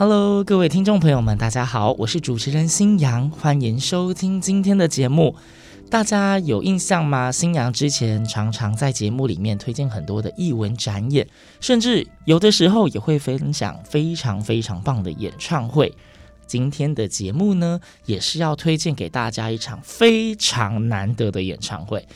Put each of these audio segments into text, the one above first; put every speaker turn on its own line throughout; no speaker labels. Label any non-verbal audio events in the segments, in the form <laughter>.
Hello，各位听众朋友们，大家好，我是主持人新阳，欢迎收听今天的节目。大家有印象吗？新阳之前常常在节目里面推荐很多的艺文展演，甚至有的时候也会分享非常非常棒的演唱会。今天的节目呢，也是要推荐给大家一场非常难得的演唱会。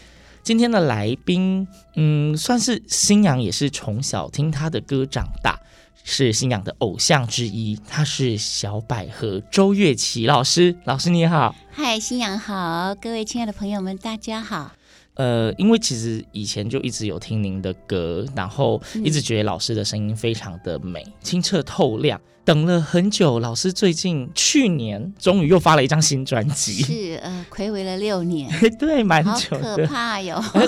今天的来宾，嗯，算是新阳也是从小听他的歌长大。是星洋的偶像之一，他是小百合周月琪老师。老师你好，
嗨，星洋好，各位亲爱的朋友们，大家好。
呃，因为其实以前就一直有听您的歌，然后一直觉得老师的声音非常的美，嗯、清澈透亮。等了很久，老师最近去年终于又发了一张新专辑，
是呃，暌违了六年，<laughs>
对，蛮久的，
好可怕哟。<laughs>
为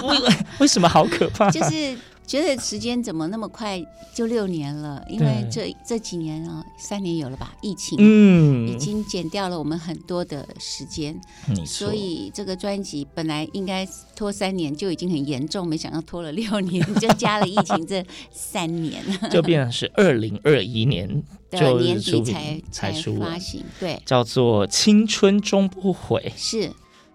为什么好可怕？
就是。觉得时间怎么那么快就六年了？因为这这几年啊，三年有了吧？疫情，嗯，已经减掉了我们很多的时间，所以这个专辑本来应该拖三年就已经很严重，没想到拖了六年，就加了疫情这三年，<laughs>
就变成是二零二一年就
年底才
才出
发行，对，
叫做《青春终不悔》。
是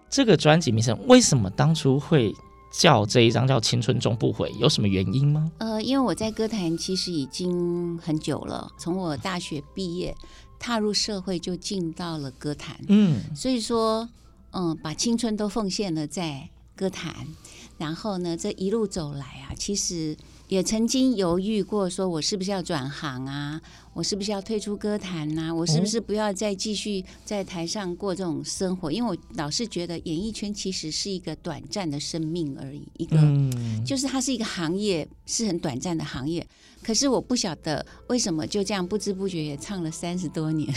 这个专辑名称，为什么当初会？叫这一张叫《青春终不悔》，有什么原因吗？
呃，因为我在歌坛其实已经很久了，从我大学毕业踏入社会就进到了歌坛，嗯，所以说，嗯、呃，把青春都奉献了在歌坛，然后呢，这一路走来啊，其实也曾经犹豫过，说我是不是要转行啊？我是不是要退出歌坛呐、啊？我是不是不要再继续在台上过这种生活？因为我老是觉得演艺圈其实是一个短暂的生命而已，一个就是它是一个行业，是很短暂的行业。可是我不晓得为什么就这样不知不觉也唱了三十多年，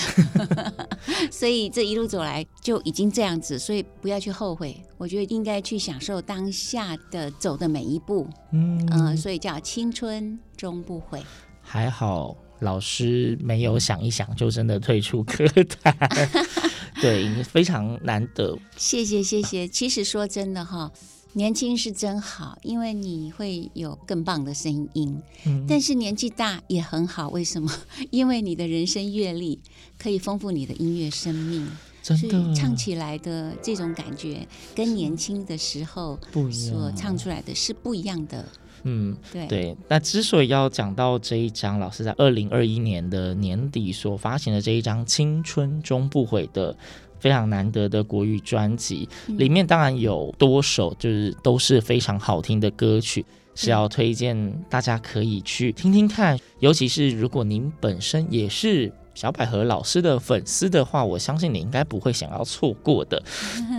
<laughs> 所以这一路走来就已经这样子，所以不要去后悔。我觉得应该去享受当下的走的每一步，嗯、呃，所以叫青春终不悔。
还好。老师没有想一想就真的退出歌坛，<laughs> 对，非常难得。
谢谢谢谢。其实说真的哈，年轻是真好，因为你会有更棒的声音。嗯，但是年纪大也很好，为什么？<laughs> 因为你的人生阅历可以丰富你的音乐生命，真的，唱起来的这种感觉跟年轻的时候所唱出来的是不一样的。
嗯，对对，那之所以要讲到这一张，老师在二零二一年的年底所发行的这一张《青春终不悔》的非常难得的国语专辑，嗯、里面当然有多首就是都是非常好听的歌曲，是要推荐大家可以去听听看，尤其是如果您本身也是。小百合老师的粉丝的话，我相信你应该不会想要错过的。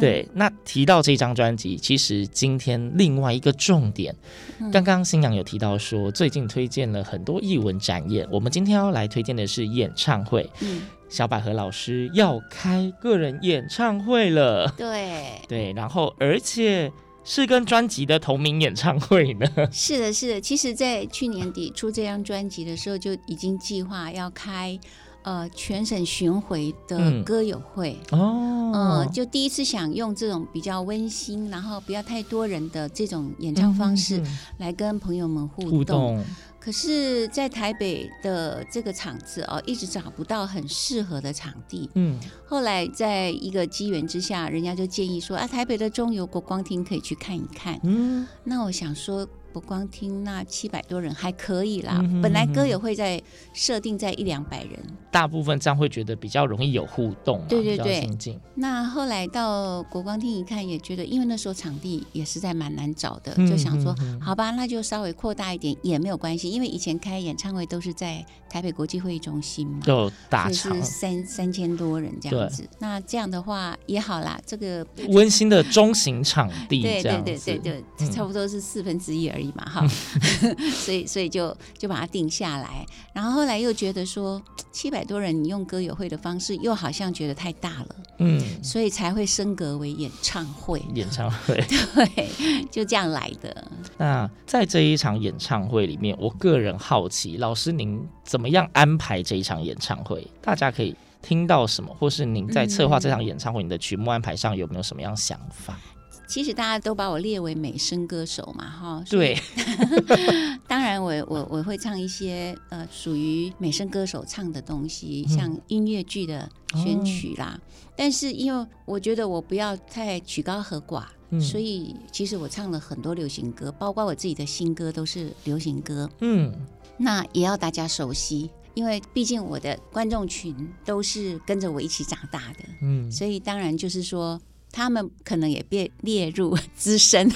对，那提到这张专辑，其实今天另外一个重点，刚刚新阳有提到说，最近推荐了很多艺文展演，我们今天要来推荐的是演唱会。嗯，小百合老师要开个人演唱会了。
对
对，然后而且是跟专辑的同名演唱会呢。<laughs>
是的，是的。其实，在去年底出这张专辑的时候，就已经计划要开。呃，全省巡回的歌友会、嗯、哦，呃，就第一次想用这种比较温馨，然后不要太多人的这种演唱方式来跟朋友们互动。互动。可是，在台北的这个场子哦，一直找不到很适合的场地。嗯，后来在一个机缘之下，人家就建议说啊，台北的中油国光厅可以去看一看。嗯，那我想说。不光听那七百多人还可以啦，嗯、哼哼本来歌友会在设定在一两百人，
大部分这样会觉得比较容易有互动，对对对。
那后来到国光厅一看，也觉得因为那时候场地也实在蛮难找的，就想说好吧，那就稍微扩大一点也没有关系，因为以前开演唱会都是在台北国际会议中心嘛，
就大场，
是三三千多人这样子。那这样的话也好啦，这个
温馨的中型场地，<laughs>
对对对对对，嗯、差不多是四分之一而已嘛，哈。所以所以就就把它定下来，然后后来又觉得说七百多人，你用歌友会的方式，又好像觉得太大了，嗯，所以才会升格为演唱会。
演唱会，
对，就这样来的。
那在这一场演唱会里面，我个人好奇，老师您怎么样安排这一场演唱会？大家可以听到什么，或是您在策划这场演唱会，你的曲目安排上有没有什么样想法？
其实大家都把我列为美声歌手嘛，哈。
对。<laughs>
当然我，我我我会唱一些呃属于美声歌手唱的东西，嗯、像音乐剧的选曲啦。哦、但是因为我觉得我不要太曲高和寡，嗯、所以其实我唱了很多流行歌，包括我自己的新歌都是流行歌。嗯。那也要大家熟悉，因为毕竟我的观众群都是跟着我一起长大的。嗯。所以当然就是说。他们可能也被列入 <laughs> 资深，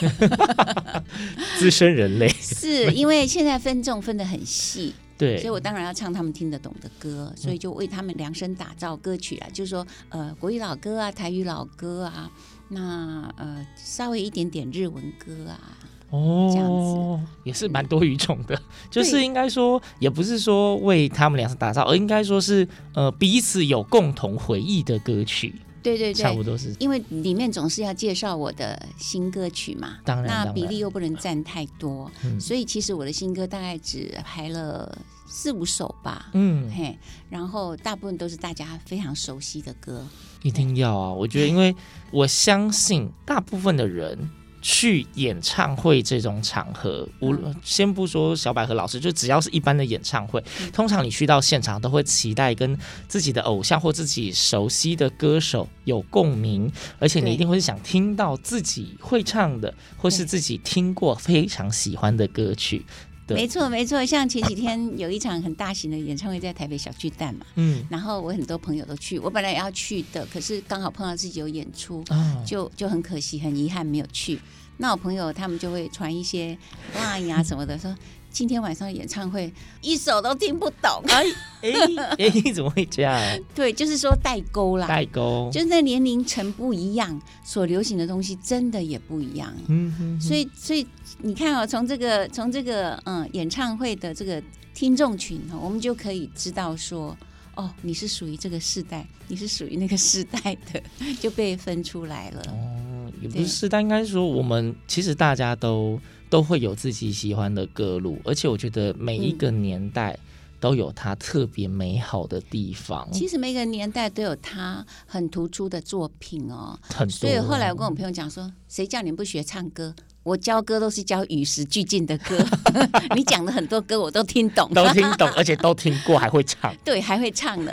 <laughs>
资深人类，
是因为现在分众分得很细，
对，
所以我当然要唱他们听得懂的歌，所以就为他们量身打造歌曲啊，就是说呃国语老歌啊，台语老歌啊，那呃稍微一点点日文歌啊，哦，这样子。
也是蛮多语种的，嗯、就是应该说也不是说为他们量身打造，而应该说是呃彼此有共同回忆的歌曲。
对对对，
差不多是，
因为里面总是要介绍我的新歌曲嘛，
当然，
那比例又不能占太多，嗯、所以其实我的新歌大概只排了四五首吧，嗯，嘿，然后大部分都是大家非常熟悉的歌，
一定要啊，我觉得，因为我相信大部分的人。去演唱会这种场合，无论先不说小百合老师，就只要是一般的演唱会，通常你去到现场都会期待跟自己的偶像或自己熟悉的歌手有共鸣，而且你一定会想听到自己会唱的，或是自己听过非常喜欢的歌曲。对，
没错没错，像前几天有一场很大型的演唱会在台北小巨蛋嘛，嗯，然后我很多朋友都去，我本来也要去的，可是刚好碰到自己有演出，哦、就就很可惜，很遗憾没有去。那我朋友他们就会传一些 line 啊什么的，说今天晚上演唱会一首都听不懂。哎哎
哎，你怎么会这样？<laughs>
对，就是说代沟啦，
代沟，
就是那年龄层不一样，所流行的东西真的也不一样。嗯哼，所以所以你看哦，从这个从这个嗯演唱会的这个听众群哦，我们就可以知道说，哦，你是属于这个世代，你是属于那个世代的，就被分出来了。哦
也不是，但应该说，我们其实大家都都会有自己喜欢的歌路，而且我觉得每一个年代都有它特别美好的地方。
其实每个年代都有它很突出的作品哦，
很多。
所以后来我跟我朋友讲说，谁叫你不学唱歌？我教歌都是教与时俱进的歌，<laughs> 你讲的很多歌我都听懂，
都听懂，<laughs> 而且都听过，还会唱。
对，还会唱呢，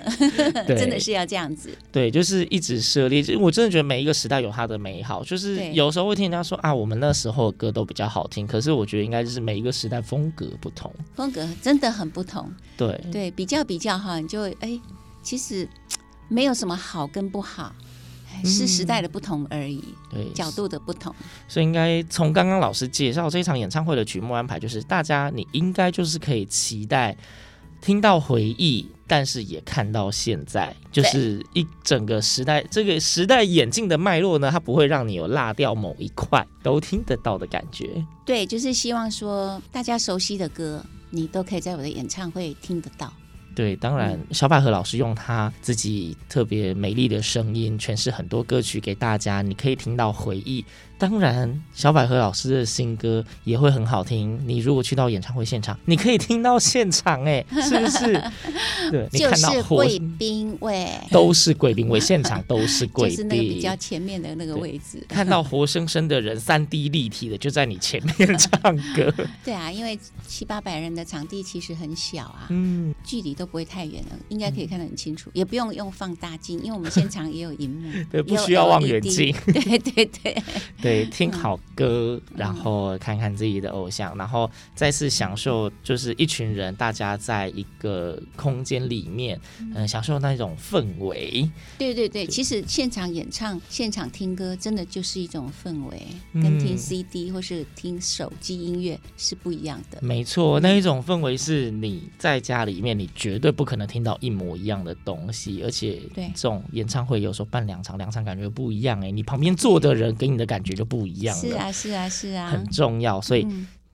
真的是要这样子。
对，就是一直涉猎。我真的觉得每一个时代有它的美好，就是有时候会听人家说啊，我们那时候的歌都比较好听。可是我觉得应该就是每一个时代风格不同，
风格真的很不同。
对
对，比较比较哈，你就会哎，其实没有什么好跟不好。是时代的不同而已，嗯、对，角度的不同，
所以应该从刚刚老师介绍这一场演唱会的曲目安排，就是大家你应该就是可以期待听到回忆，但是也看到现在，就是一整个时代这个时代演进的脉络呢，它不会让你有落掉某一块，都听得到的感觉。
对，就是希望说大家熟悉的歌，你都可以在我的演唱会听得到。
对，当然，小百合老师用他自己特别美丽的声音诠释很多歌曲给大家，你可以听到回忆。当然，小百合老师的新歌也会很好听。你如果去到演唱会现场，你可以听到现场，哎，<laughs> 是不是？对，你看到
就是贵宾位，
都是贵宾位，现场都是贵宾，
就是那个比较前面的那个位置，
看到活生生的人，三 D 立体的就在你前面唱歌。<laughs>
对啊，因为七八百人的场地其实很小啊，嗯，距离都不会太远了，应该可以看得很清楚，也不用用放大镜，因为我们现场也有荧幕，<laughs>
对，不需要望远镜。
对对对。
对，听好歌，然后看看自己的偶像，然后再次享受，就是一群人大家在一个空间里面，嗯，享受那种氛围。
对对对，其实现场演唱、现场听歌，真的就是一种氛围，跟听 CD 或是听手机音乐是不一样的。
没错，那一种氛围是你在家里面，你绝对不可能听到一模一样的东西，而且对。这种演唱会有时候办两场，两场感觉不一样哎，你旁边坐的人给你的感觉就不一样了。
是啊，是啊，是啊，
很重要，所以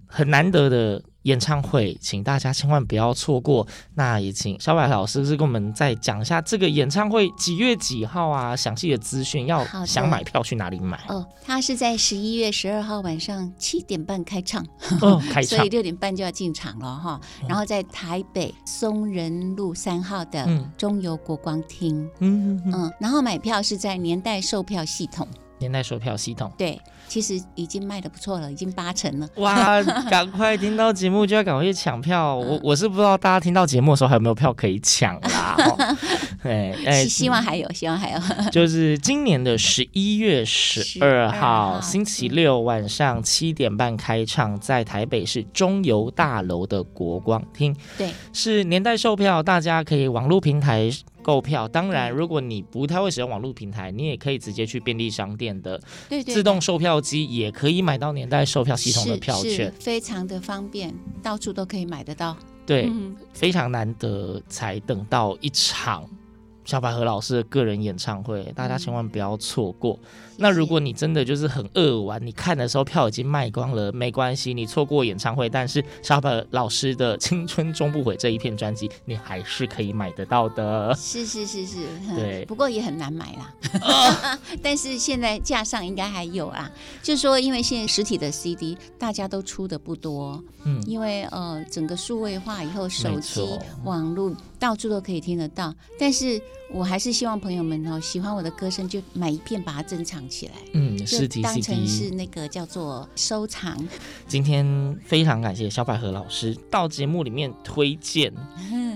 很难得的演唱会，请大家千万不要错过。那也请小百老师是跟我们再讲一下这个演唱会几月几号啊？详细的资讯，要想买票去哪里买？
哦，他是在十一月十二号晚上七点半开唱，
哦，开唱，<laughs>
所以六点半就要进场了哈。然后在台北松仁路三号的中油国光厅，嗯嗯，嗯，然后买票是在年代售票系统。
年代售票系统，
对，其实已经卖的不错了，已经八成了。
哇，<laughs> 赶快听到节目就要赶快去抢票。我我是不知道大家听到节目的时候还有没有票可以抢啦。<laughs> 对，哎，
希望还有，希望还有。<laughs>
就是今年的十一月十二号星期六晚上七点半开唱，在台北市中油大楼的国光厅。
对，
是年代售票，大家可以网络平台。购票，当然，如果你不太会使用网络平台，你也可以直接去便利商店的自动售票机，也可以买到年代售票系统的票券，
非常的方便，到处都可以买得到。
对，嗯、非常难得才等到一场。小百合老师的个人演唱会，大家千万不要错过。嗯、那如果你真的就是很饿玩，你看的时候票已经卖光了，没关系，你错过演唱会，但是小百合老师的《青春终不悔》这一片专辑，你还是可以买得到的。
是是是是，
对，<laughs>
不过也很难买啦。<laughs> 但是现在架上应该还有啊，就是说因为现在实体的 CD 大家都出的不多，嗯，因为呃整个数位化以后，手机、网络到处都可以听得到，但是。我还是希望朋友们哦，喜欢我的歌声就买一片，把它珍藏起来。
嗯，
当成是那个叫做收藏。
今天非常感谢小百合老师到节目里面推荐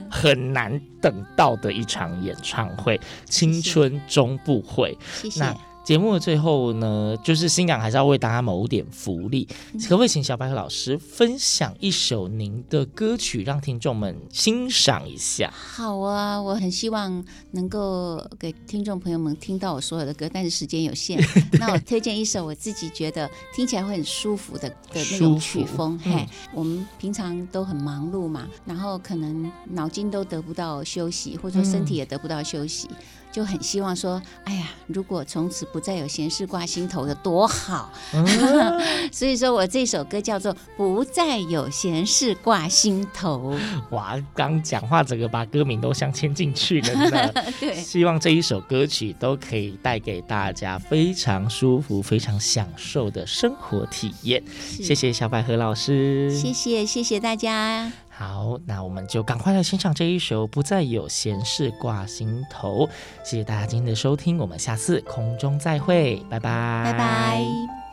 很难等到的一场演唱会，《青春终不悔》。
谢谢。那
节目的最后呢，就是新港还是要为大家谋点福利，可不可以请小百合老师分享一首您的歌曲，让听众们欣赏一下？
好啊，我很希望能够给听众朋友们听到我所有的歌，但是时间有限，<laughs> 那我推荐一首我自己觉得听起来会很舒服的的那种曲风。嗯、嘿，我们平常都很忙碌嘛，然后可能脑筋都得不到休息，或者说身体也得不到休息。嗯就很希望说，哎呀，如果从此不再有闲事挂心头，的多好。嗯、<laughs> 所以说我这首歌叫做《不再有闲事挂心头》。<laughs>
哇，刚讲话整个把歌名都镶嵌进去了呢。<laughs>
对，
希望这一首歌曲都可以带给大家非常舒服、非常享受的生活体验。谢谢小百合老师，
谢谢谢谢大家。
好，那我们就赶快来欣赏这一首《不再有闲事挂心头》。谢谢大家今天的收听，我们下次空中再会，拜拜，
拜拜。